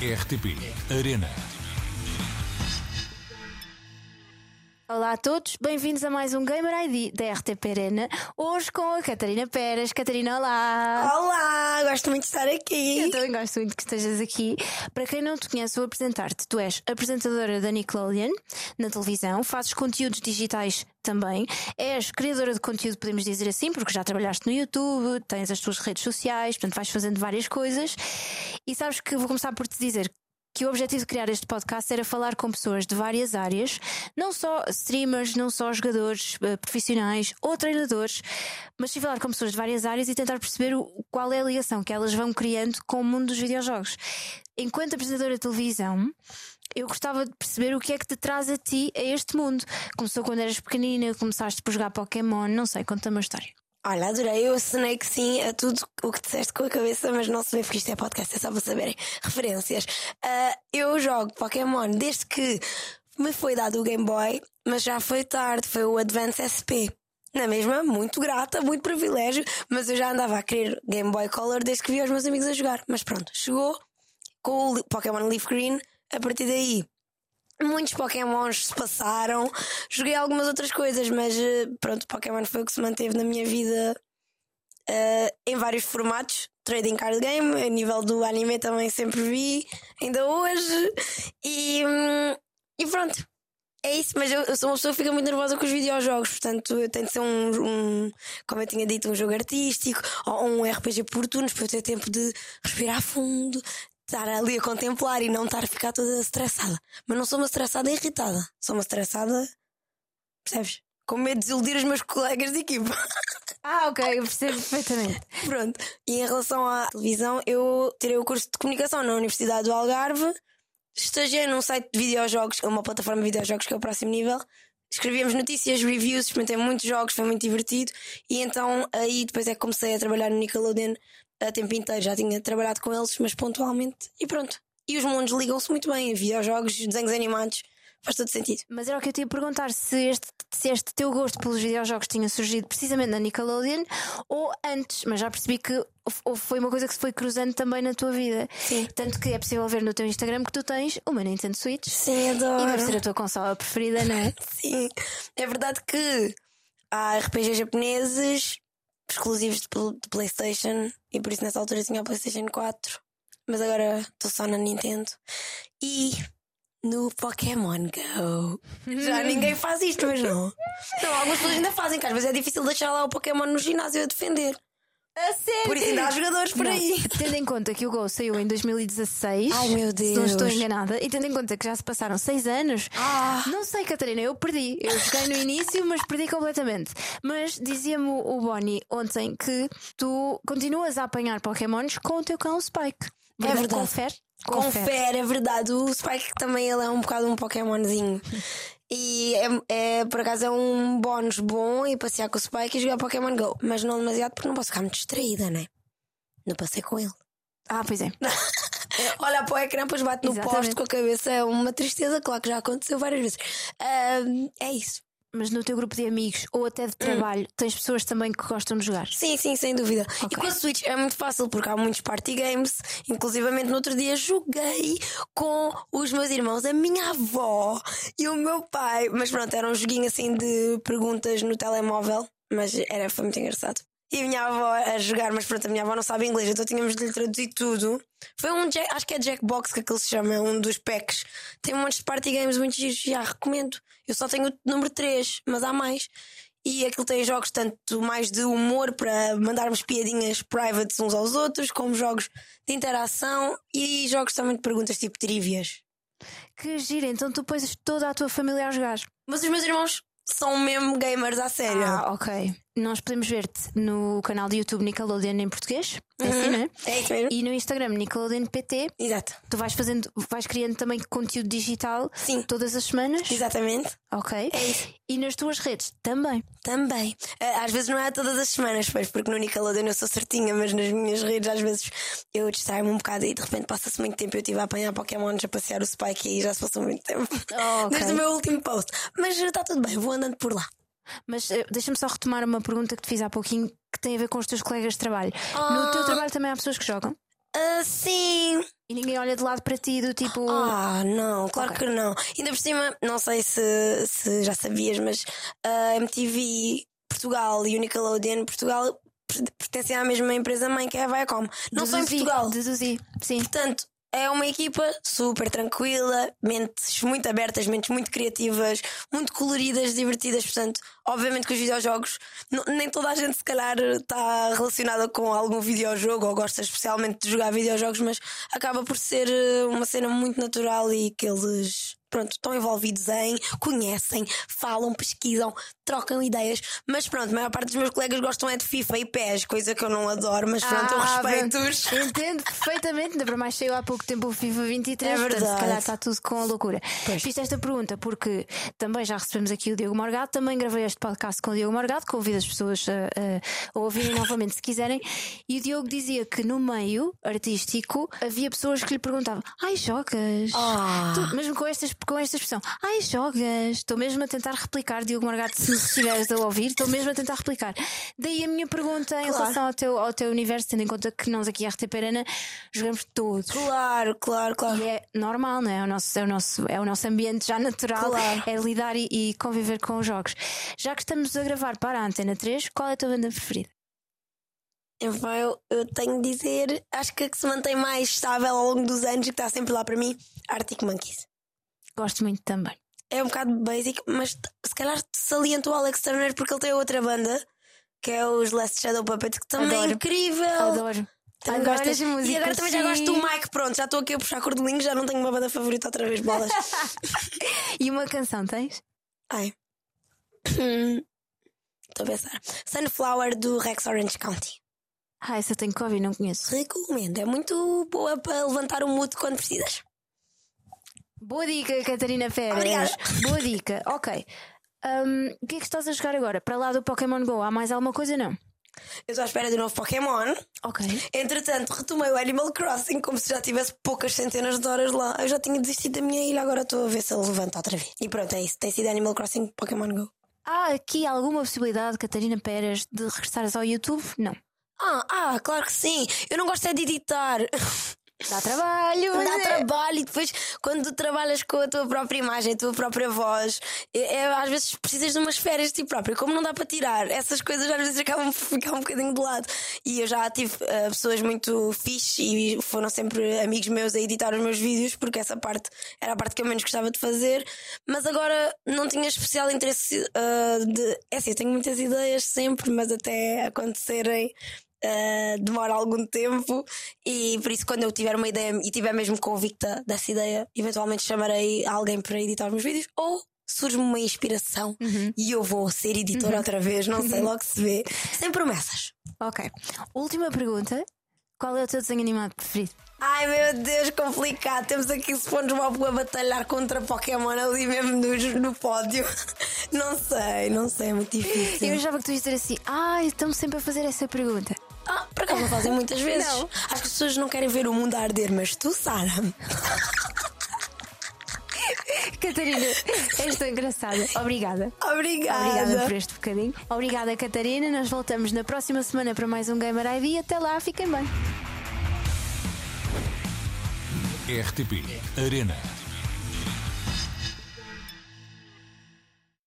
RTP Arena. Olá a todos, bem-vindos a mais um Gamer ID da RTP Arena. Hoje com a Catarina Peras. Catarina, olá! Olá, gosto muito de estar aqui. Eu também gosto muito que estejas aqui. Para quem não te conhece, vou apresentar-te. Tu és apresentadora da Nickelodeon na televisão, fazes conteúdos digitais também, és criadora de conteúdo, podemos dizer assim, porque já trabalhaste no YouTube, tens as tuas redes sociais, portanto vais fazendo várias coisas. E sabes que vou começar por te dizer que o objetivo de criar este podcast era falar com pessoas de várias áreas, não só streamers, não só jogadores eh, profissionais ou treinadores, mas sim falar com pessoas de várias áreas e tentar perceber o, qual é a ligação que elas vão criando com o mundo dos videojogos. Enquanto apresentadora de televisão, eu gostava de perceber o que é que te traz a ti a este mundo. Começou quando eras pequenina, começaste por jogar Pokémon, não sei, conta-me uma história. Olha, adorei. Eu assinei que sim a tudo o que disseste com a cabeça, mas não se vê porque isto é podcast, é só para saberem. Referências. Uh, eu jogo Pokémon desde que me foi dado o Game Boy, mas já foi tarde, foi o Advance SP. Na mesma, muito grata, muito privilégio, mas eu já andava a querer Game Boy Color desde que vi os meus amigos a jogar. Mas pronto, chegou com o Pokémon Leaf Green, a partir daí Muitos Pokémons se passaram, joguei algumas outras coisas, mas eh, pronto, Pokémon foi o que se manteve na minha vida uh, em vários formatos. Trading card game, a nível do anime também sempre vi, ainda hoje. E, hum, e pronto, é isso, mas eu, eu, sou uma pessoa que fica muito nervosa com os videojogos, portanto eu tenho de ser um, um, como eu tinha dito, um jogo artístico ou um RPG por turnos para eu ter tempo de respirar fundo, estar ali a contemplar e não estar a ficar toda estressada. Mas não sou uma estressada irritada. Sou uma estressada, percebes? Com medo de desiludir os meus colegas de equipa. Ah, ok, eu percebo perfeitamente. Pronto. E em relação à televisão, eu tirei o curso de comunicação na Universidade do Algarve. Estagiei num site de videojogos, uma plataforma de videojogos que é o próximo nível. Escrevíamos notícias, reviews, experimentei muitos jogos, foi muito divertido. E então aí depois é que comecei a trabalhar no Nickelodeon a tempo inteiro, já tinha trabalhado com eles, mas pontualmente, e pronto. E os mundos ligam-se muito bem, videojogos, desenhos animados, faz todo sentido. Mas era o que eu te ia perguntar: se este, se este teu gosto pelos videojogos tinha surgido precisamente na Nickelodeon ou antes, mas já percebi que foi uma coisa que se foi cruzando também na tua vida. Sim. Tanto que é possível ver no teu Instagram que tu tens uma Nintendo Switch. Sim, adoro. E deve ser a tua consola preferida, não é? Sim. É verdade que há RPGs japoneses exclusivos de, de PlayStation e por isso nessa altura tinha a PlayStation 4, mas agora estou só na Nintendo. E no Pokémon Go. Já ninguém faz isto, mas não. Não, algumas pessoas ainda fazem, que às vezes é difícil deixar lá o Pokémon no ginásio a defender. A sério? Por isso ainda há jogadores por Não, aí. Tendo em conta que o Go saiu em 2016. Ai, meu Se não estou Deus. enganada. E tendo em conta que já se passaram 6 anos. Ah. Não sei, Catarina, eu perdi. Eu joguei no início, mas perdi completamente. Mas dizia-me o Bonnie ontem que tu continuas a apanhar Pokémons com o teu cão Spike. É verdade. Confere? Confere, é verdade. O Spike também ele é um bocado um Pokémonzinho. E é, é, por acaso é um bónus bom ir passear com o Spike e jogar Pokémon Go. Mas não demasiado porque não posso ficar muito distraída, né? Não passei com ele. Ah, pois é. Olha para o ecrã, depois bate no Exatamente. poste com a cabeça. É uma tristeza, claro que já aconteceu várias vezes. Ahm, é isso. Mas no teu grupo de amigos ou até de trabalho, tens pessoas também que gostam de jogar. Sim, sim, sem dúvida. E Ok. com a Switch é muito fácil porque há muitos party games. Inclusivamente no outro dia joguei com os meus irmãos, a minha avó e o meu pai. Mas pronto, era um joguinho assim de perguntas no telemóvel. Mas era, foi muito engraçado. E a minha avó a jogar, mas pronto, a minha avó não sabe inglês, então tínhamos de lhe traduzir tudo. Foi um, Jack- acho que é Jackbox que aquilo se chama, é um dos packs. Tem um monte de party games muito giros, já recomendo. Eu só tenho o número 3, mas há mais. E aquilo tem jogos tanto mais de humor para mandarmos piadinhas privates uns aos outros, como jogos de interação e jogos também de perguntas tipo trivias. Que gira, então tu pões toda a tua família a jogar. Mas os meus irmãos são mesmo gamers à sério. Ah, ok. Nós podemos ver-te no canal de YouTube Nickelodeon em português. É assim, não é? É isso mesmo? E no Instagram Nickelodeon PT. Exato. Tu vais fazendo, vais criando também conteúdo digital Sim. todas as semanas. Exatamente. Ok. É isso. E nas tuas redes também. Também. Ah, Às vezes não é todas as semanas, pois, porque no Nickelodeon eu sou certinha, mas nas minhas redes às vezes eu distraio-me um bocado e de repente passa-se muito tempo. Eu estive a apanhar Pokémons a passear o Spike e já se passou muito tempo. ok. Desde o meu último post. Mas está tudo bem, vou andando por lá. Mas eh, deixa-me só retomar uma pergunta que te fiz há pouquinho que tem a ver com os teus colegas de trabalho. Ah. No teu trabalho também há pessoas que jogam? Ah, sim. E ninguém olha de lado para ti, do tipo. Ah, não, claro Ok. que não. Ainda por cima, não sei se, se já sabias, mas a MTV Portugal e o Nickelodeon Portugal per- pertencem à mesma empresa mãe que é a Viacom. Não só em deduzi, Portugal. Deduzi, sim. Portanto, é uma equipa super tranquila, mentes muito abertas, mentes muito criativas, muito coloridas, divertidas. Portanto, obviamente que os videojogos, nem toda a gente se calhar está relacionada com algum videojogo ou gosta especialmente de jogar videojogos, mas acaba por ser eh, uma cena muito natural e que eles. Pronto, estão envolvidos em, conhecem, falam, pesquisam, trocam ideias. Mas pronto, a maior parte dos meus colegas gostam é de FIFA e PES, coisa que eu não adoro, mas pronto, eu Ah, respeito-os. pronto. Entendo perfeitamente, ainda para mais saiu há pouco tempo o FIFA 23, É portanto, se verdade. calhar está tudo com a loucura. Pois. Fiz esta pergunta porque também já recebemos aqui o Diogo Morgado, também gravei este podcast com o Diogo Morgado, convido as pessoas a, a- ouvirem novamente se quiserem. E o Diogo dizia que no meio artístico havia pessoas que lhe perguntavam: Ai, jogas? Ah. Tu- mesmo com, estas, com esta expressão, ai, jogas? Estou mesmo a tentar replicar, Diogo Morgado, se estiveres a ouvir, estou mesmo a tentar replicar. Daí a minha pergunta em Claro. relação ao teu, ao teu universo, tendo em conta que nós aqui à RTP Arena jogamos todos. Claro, claro, claro. E é normal, não é? É o nosso, é o nosso, é o nosso ambiente já natural, Claro. é lidar e, e conviver com os jogos. Já que estamos a gravar para a Antena 3, qual é a tua banda preferida? Então, eu, eu tenho de dizer, acho que a que se mantém mais estável ao longo dos anos e que está sempre lá para mim, Arctic Monkeys. Gosto muito também. É um bocado basic, mas se calhar saliento o Alex Turner porque ele tem outra banda, que é os Last Shadow Puppets, que também é Adoro. incrível. Adoro. Também Adoro gosto- as músicas. E agora também já gosto do sim. Mike, pronto, já estou aqui a puxar cordelinhos, já não tenho uma banda favorita outra vez, bolas. E uma canção tens? Ai. Estou a pensar. Sunflower do Rex Orange County. Ah, essa eu tenho que ouvir, não conheço. Recomendo, é muito boa para levantar o mood quando precisas. Boa dica, Catarina Pérez. Obrigada. Boa dica. Ok. Hum, o que é que estás a jogar agora? Para lá do Pokémon Go, há mais alguma coisa? Não. Eu estou à espera do novo Pokémon. Ok. Entretanto, retomei o Animal Crossing como se já tivesse poucas centenas de horas lá. Eu já tinha desistido da minha ilha, agora estou a ver se ele levanta outra vez. E pronto, é isso. Tem sido Animal Crossing Pokémon Go. Há aqui alguma possibilidade, Catarina Pérez, de regressares ao YouTube? Não. Ah, ah, claro que sim. Eu não gosto é de editar. Dá trabalho. Dá é- trabalho e depois, quando tu trabalhas com a tua própria imagem, a tua própria voz, é, é- às vezes precisas de umas férias de ti próprio. Como não dá para tirar, essas coisas às vezes acabam por ficar um bocadinho de lado. E eu já tive eh, pessoas muito fixe e foram sempre amigos meus a editar os meus vídeos, porque essa parte era a parte que eu menos gostava de fazer. Mas agora não tinha especial interesse eh, de. É assim, eu tenho muitas ideias sempre, mas até acontecerem. Uh, demora algum tempo e por isso quando eu tiver uma ideia e tiver mesmo convicta dessa ideia, eventualmente chamarei alguém para editar os meus vídeos ou surge-me uma inspiração e eu vou ser editora outra vez, não sei, logo se vê. Sem promessas. Ok. Última pergunta. Qual é o teu desenho animado preferido? Ai meu Deus, complicado. Temos aqui SpongeBob a batalhar contra Pokémon ali mesmo no, no pódio. Não sei, não sei, é muito difícil. Eu achava que tu ias dizer assim, ai, estamos sempre a fazer essa pergunta. Não fazem muitas vezes. Não. Acho que as pessoas não querem ver o mundo a arder, mas tu, Sara. Catarina, és tão engraçada. Obrigada. Obrigada. Obrigada por este bocadinho. Obrigada, Catarina. Nós voltamos na próxima semana para mais um Gamer ID. Até lá, fiquem bem. RTP Arena.